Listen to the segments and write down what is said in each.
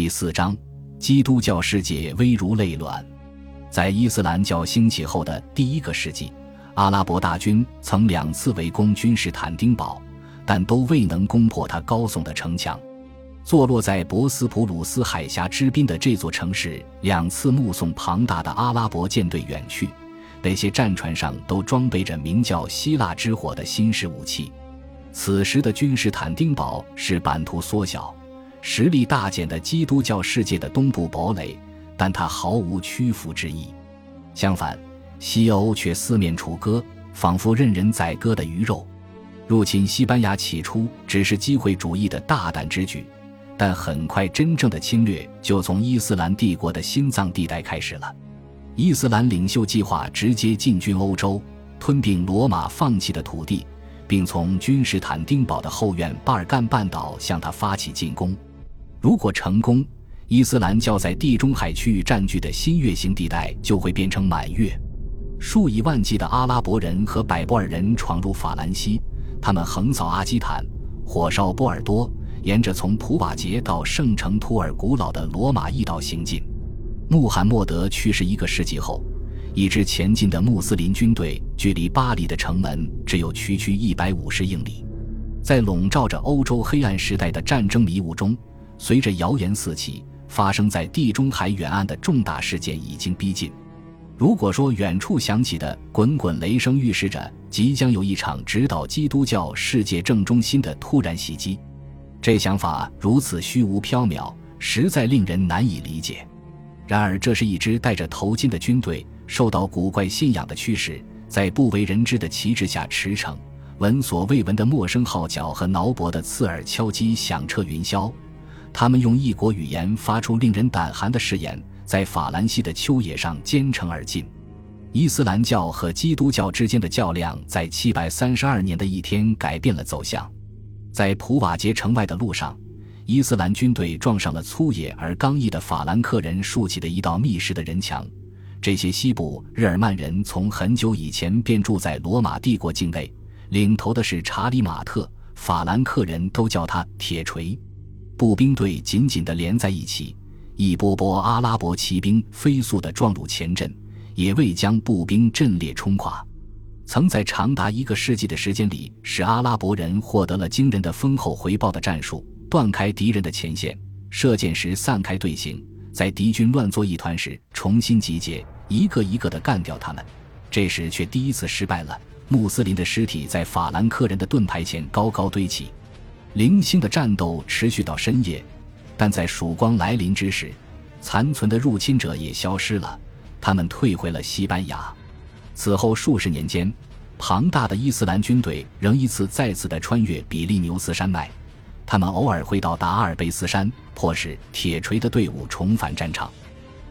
第四章，基督教世界危如累卵。在伊斯兰教兴起后的第一个世纪，阿拉伯大军曾两次围攻君士坦丁堡，但都未能攻破它高耸的城墙。坐落在博斯普鲁斯海峡之滨的这座城市，两次目送庞大的阿拉伯舰队远去，那些战船上都装备着名叫“希腊之火”的新式武器。此时的君士坦丁堡是版图缩小。实力大减的基督教世界的东部堡垒，但它毫无屈服之意。相反，西欧却四面楚歌，仿佛任人宰割的鱼肉。入侵西班牙起初只是机会主义的大胆之举，但很快真正的侵略就从伊斯兰帝国的心脏地带开始了。伊斯兰领袖计划直接进军欧洲，吞并罗马放弃的土地，并从君士坦丁堡的后院巴尔干半岛向他发起进攻。如果成功，伊斯兰教在地中海区域占据的新月形地带就会变成满月。数以万计的阿拉伯人和柏柏尔人闯入法兰西，他们横扫阿基坦，火烧波尔多，沿着从普瓦捷到圣城图尔古老的罗马驿道行进。穆罕默德去世一个世纪后，一支前进的穆斯林军队距离巴黎的城门只有区区一百五十英里。在笼罩着欧洲黑暗时代的战争迷雾中。随着谣言四起，发生在地中海远岸的重大事件已经逼近。如果说远处响起的滚滚雷声预示着即将有一场直捣基督教世界正中心的突然袭击，这想法如此虚无缥缈，实在令人难以理解。然而，这是一支戴着头巾的军队，受到古怪信仰的驱使，在不为人知的旗帜下驰骋，闻所未闻的陌生号角和挠脖的刺耳敲击响彻云霄。他们用异国语言发出令人胆寒的誓言，在法兰西的丘野上兼程而进。伊斯兰教和基督教之间的较量，在七百三十二年的一天改变了走向。在普瓦捷城外的路上，伊斯兰军队撞上了粗野而刚毅的法兰克人竖起的一道密实的人墙。这些西部日耳曼人从很久以前便住在罗马帝国境内，领头的是查理马特，法兰克人都叫他铁锤。步兵队紧紧地连在一起，一波波阿拉伯骑兵飞速地撞入前阵，也未将步兵阵列冲垮。曾在长达一个世纪的时间里，使阿拉伯人获得了惊人的丰厚回报的战术：断开敌人的前线，射箭时散开队形，在敌军乱作一团时重新集结，一个一个地干掉他们。这时却第一次失败了。穆斯林的尸体在法兰克人的盾牌前高高堆起。零星的战斗持续到深夜，但在曙光来临之时，残存的入侵者也消失了，他们退回了西班牙。此后数十年间，庞大的伊斯兰军队仍一次再次地穿越比利牛斯山脉，他们偶尔会到达阿尔卑斯山，迫使铁锤的队伍重返战场。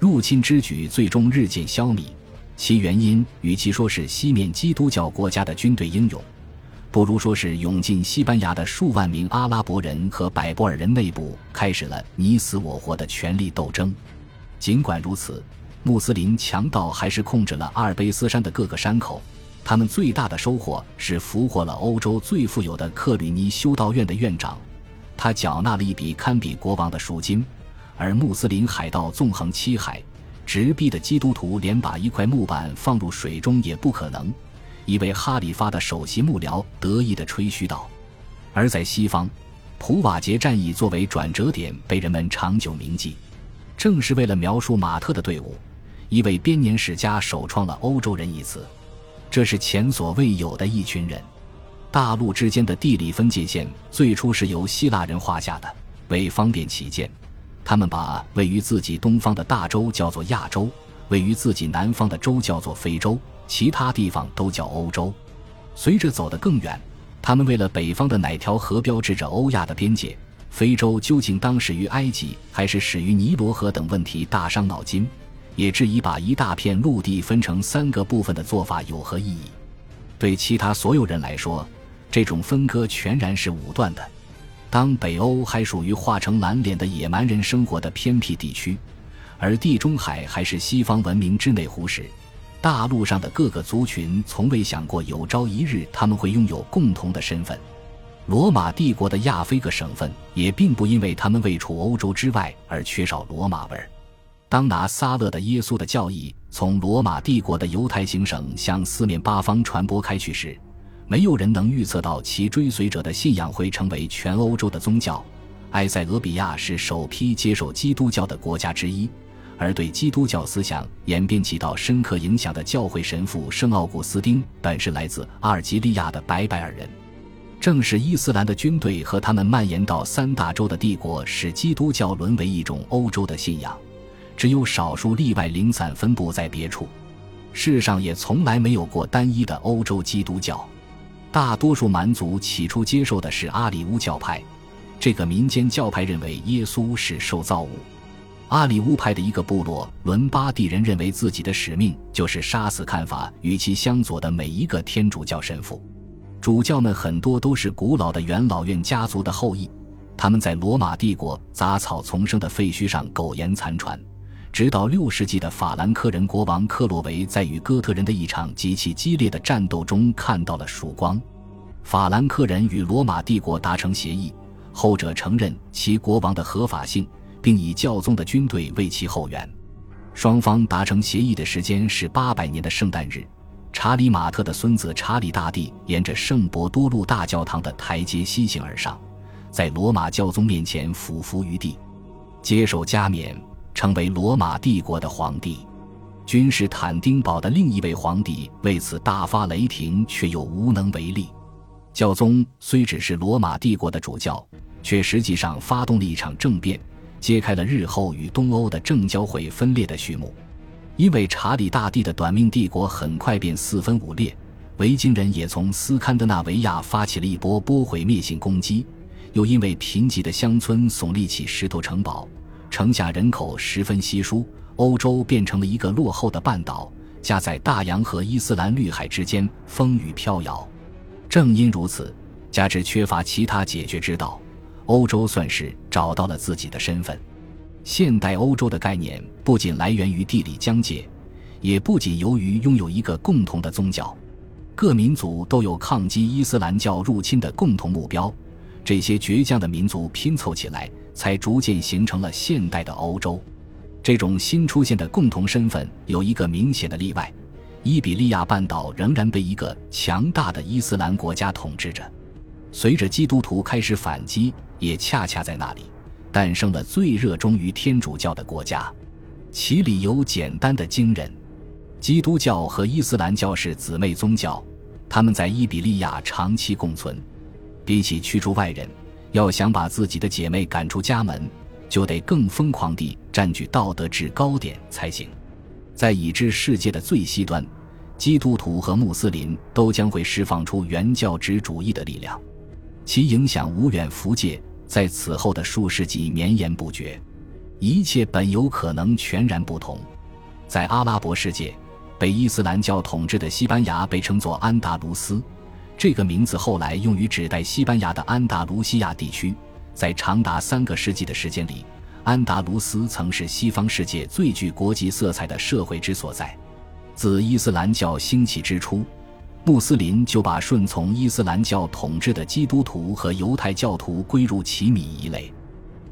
入侵之举最终日渐消弭，其原因与其说是西面基督教国家的军队英勇。不如说是涌进西班牙的数万名阿拉伯人和柏柏尔人内部开始了你死我活的权力斗争。尽管如此，穆斯林强盗还是控制了阿尔卑斯山的各个山口。他们最大的收获是俘获了欧洲最富有的克吕尼修道院的院长，他缴纳了一笔堪比国王的赎金。而穆斯林海盗纵横七海，直逼的基督徒连把一块木板放入水中也不可能。一位哈里发的首席幕僚得意地吹嘘道：“而在西方，普瓦捷战役作为转折点被人们长久铭记。正是为了描述马特的队伍，一位编年史家首创了‘欧洲人’一词。这是前所未有的一群人。大陆之间的地理分界线最初是由希腊人画下的。为方便起见，他们把位于自己东方的大洲叫做亚洲，位于自己南方的洲叫做非洲。”其他地方都叫欧洲。随着走得更远，他们为了北方的哪条河标志着欧亚的边界，非洲究竟当始于埃及还是始于尼罗河等问题大伤脑筋，也质疑把一大片陆地分成三个部分的做法有何意义。对其他所有人来说，这种分割全然是武断的。当北欧还属于化成蓝脸的野蛮人生活的偏僻地区，而地中海还是西方文明之内湖时，大陆上的各个族群从未想过有朝一日他们会拥有共同的身份。罗马帝国的亚非各省份也并不因为他们位处欧洲之外而缺少罗马味儿。当拿撒勒的耶稣的教义从罗马帝国的犹太行省向四面八方传播开去时，没有人能预测到其追随者的信仰会成为全欧洲的宗教。埃塞俄比亚是首批接受基督教的国家之一，而对基督教思想演变起到深刻影响的教会神父圣奥古斯丁，本是来自阿尔及利亚的白白尔人。正是伊斯兰的军队和他们蔓延到三大洲的帝国，使基督教沦为一种欧洲的信仰。只有少数例外，零散分布在别处。世上也从来没有过单一的欧洲基督教。大多数蛮族起初接受的是阿里乌教派，这个民间教派认为耶稣是受造物。阿里乌派的一个部落伦巴第人认为自己的使命就是杀死看法与其相左的每一个天主教神父。主教们很多都是古老的元老院家族的后裔，他们在罗马帝国杂草丛生的废墟上苟延残喘，直到六世纪的法兰克人国王克洛维在与哥特人的一场极其激烈的战斗中看到了曙光。法兰克人与罗马帝国达成协议，后者承认其国王的合法性，并以教宗的军队为其后援。双方达成协议的时间是八百年的圣诞日。查理马特的孙子查理大帝沿着圣伯多禄大教堂的台阶西行而上，在罗马教宗面前俯伏于地，接受加冕，成为罗马帝国的皇帝。君士坦丁堡的另一位皇帝为此大发雷霆，却又无能为力。教宗虽只是罗马帝国的主教，却实际上发动了一场政变，揭开了日后与东欧的正交会分裂的序幕。因为查理大帝的短命帝国很快便四分五裂，维京人也从斯堪的纳维亚发起了一波波毁灭性攻击，又因为贫瘠的乡村耸立起石头城堡，城下人口十分稀疏，欧洲变成了一个落后的半岛，夹在大洋和伊斯兰绿海之间，风雨飘摇。正因如此，加之缺乏其他解决之道，欧洲算是找到了自己的身份。现代欧洲的概念不仅来源于地理疆界，也不仅由于拥有一个共同的宗教，各民族都有抗击伊斯兰教入侵的共同目标。这些倔强的民族拼凑起来，才逐渐形成了现代的欧洲。这种新出现的共同身份有一个明显的例外：伊比利亚半岛仍然被一个强大的伊斯兰国家统治着。随着基督徒开始反击，也恰恰在那里。诞生了最热衷于天主教的国家，其理由简单的惊人：基督教和伊斯兰教是姊妹宗教，他们在伊比利亚长期共存。比起驱逐外人，要想把自己的姐妹赶出家门，就得更疯狂地占据道德制高点才行。在已知世界的最西端，基督徒和穆斯林都将会释放出原教旨主义的力量，其影响无远弗届。在此后的数世纪绵延不绝，一切本有可能全然不同。在阿拉伯世界，被伊斯兰教统治的西班牙被称作安达卢斯，这个名字后来用于指代西班牙的安达卢西亚地区。在长达三个世纪的时间里，安达卢斯曾是西方世界最具国际色彩的社会之所在。自伊斯兰教兴起之初。穆斯林就把顺从伊斯兰教统治的基督徒和犹太教徒归入其米一类，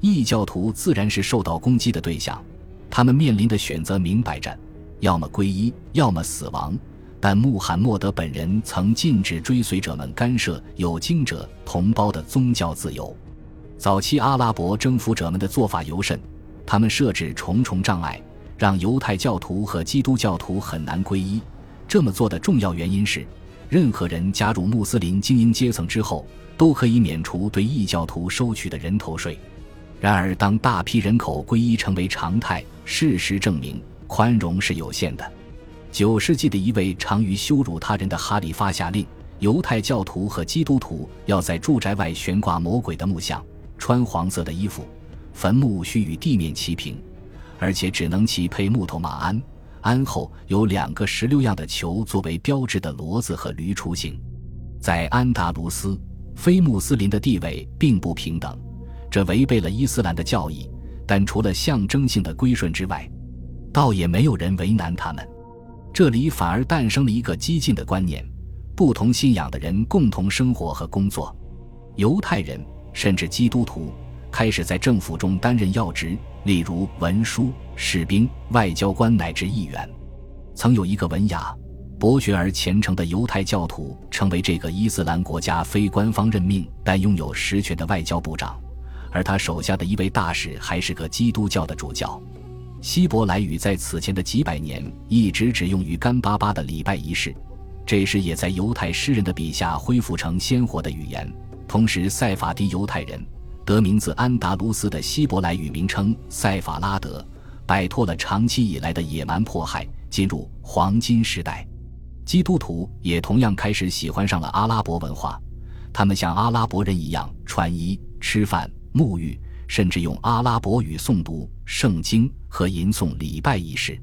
异教徒自然是受到攻击的对象，他们面临的选择明摆着：要么皈依，要么死亡。但穆罕默德本人曾禁止追随者们干涉有经者同胞的宗教自由。早期阿拉伯征服者们的做法尤甚，他们设置重重障碍，让犹太教徒和基督教徒很难皈依。这么做的重要原因是，任何人加入穆斯林精英阶层之后，都可以免除对异教徒收取的人头税。然而，当大批人口皈依成为常态，事实证明宽容是有限的。九世纪的一位常于羞辱他人的哈里发下令：犹太教徒和基督徒要在住宅外悬挂魔鬼的木像，穿黄色的衣服，坟墓需与地面齐平，而且只能骑配木头马鞍。鞍后有两个石榴样的球作为标志的骡子和驴出行，在安达卢斯，非穆斯林的地位并不平等，这违背了伊斯兰的教义。但除了象征性的归顺之外，倒也没有人为难他们。这里反而诞生了一个激进的观念：不同信仰的人共同生活和工作。犹太人甚至基督徒开始在政府中担任要职，例如文书、士兵、外交官乃至议员。曾有一个文雅、博学而虔诚的犹太教徒，成为这个伊斯兰国家非官方任命但拥有实权的外交部长，而他手下的一位大使还是个基督教的主教。希伯来语在此前的几百年一直只用于干巴巴的礼拜仪式，这时也在犹太诗人的笔下恢复成鲜活的语言。同时，塞法迪犹太人得名自安达卢斯的希伯来语名称塞法拉德，摆脱了长期以来的野蛮迫害，进入黄金时代。基督徒也同样开始喜欢上了阿拉伯文化，他们像阿拉伯人一样穿衣、吃饭、沐浴。甚至用阿拉伯语诵读圣经和吟诵礼拜仪式，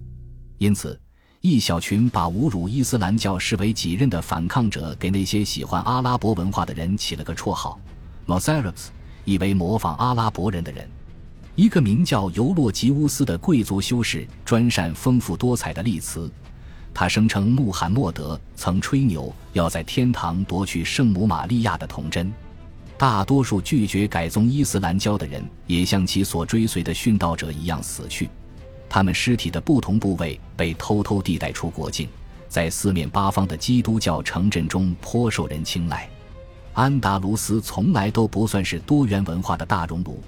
因此，一小群把侮辱伊斯兰教视为己任的反抗者，给那些喜欢阿拉伯文化的人起了个绰号 m o s a r a b s 以为模仿阿拉伯人的人。一个名叫尤洛吉乌斯的贵族修士专善丰富多彩的例词，他声称穆罕默德曾吹牛要在天堂夺取圣母玛利亚的童真。大多数拒绝改宗伊斯兰教的人，也像其所追随的殉道者一样死去。他们尸体的不同部位被偷偷地带出国境，在四面八方的基督教城镇中颇受人青睐。安达卢斯从来都不算是多元文化的大熔炉，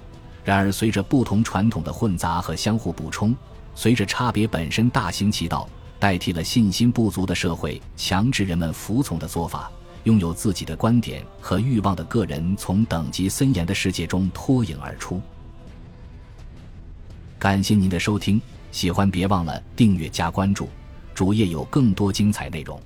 然而随着不同传统的混杂和相互补充，随着差别本身大行其道，代替了信心不足的社会强制人们服从的做法。拥有自己的观点和欲望的个人，从等级森严的世界中脱颖而出。感谢您的收听，喜欢别忘了订阅加关注，主页有更多精彩内容。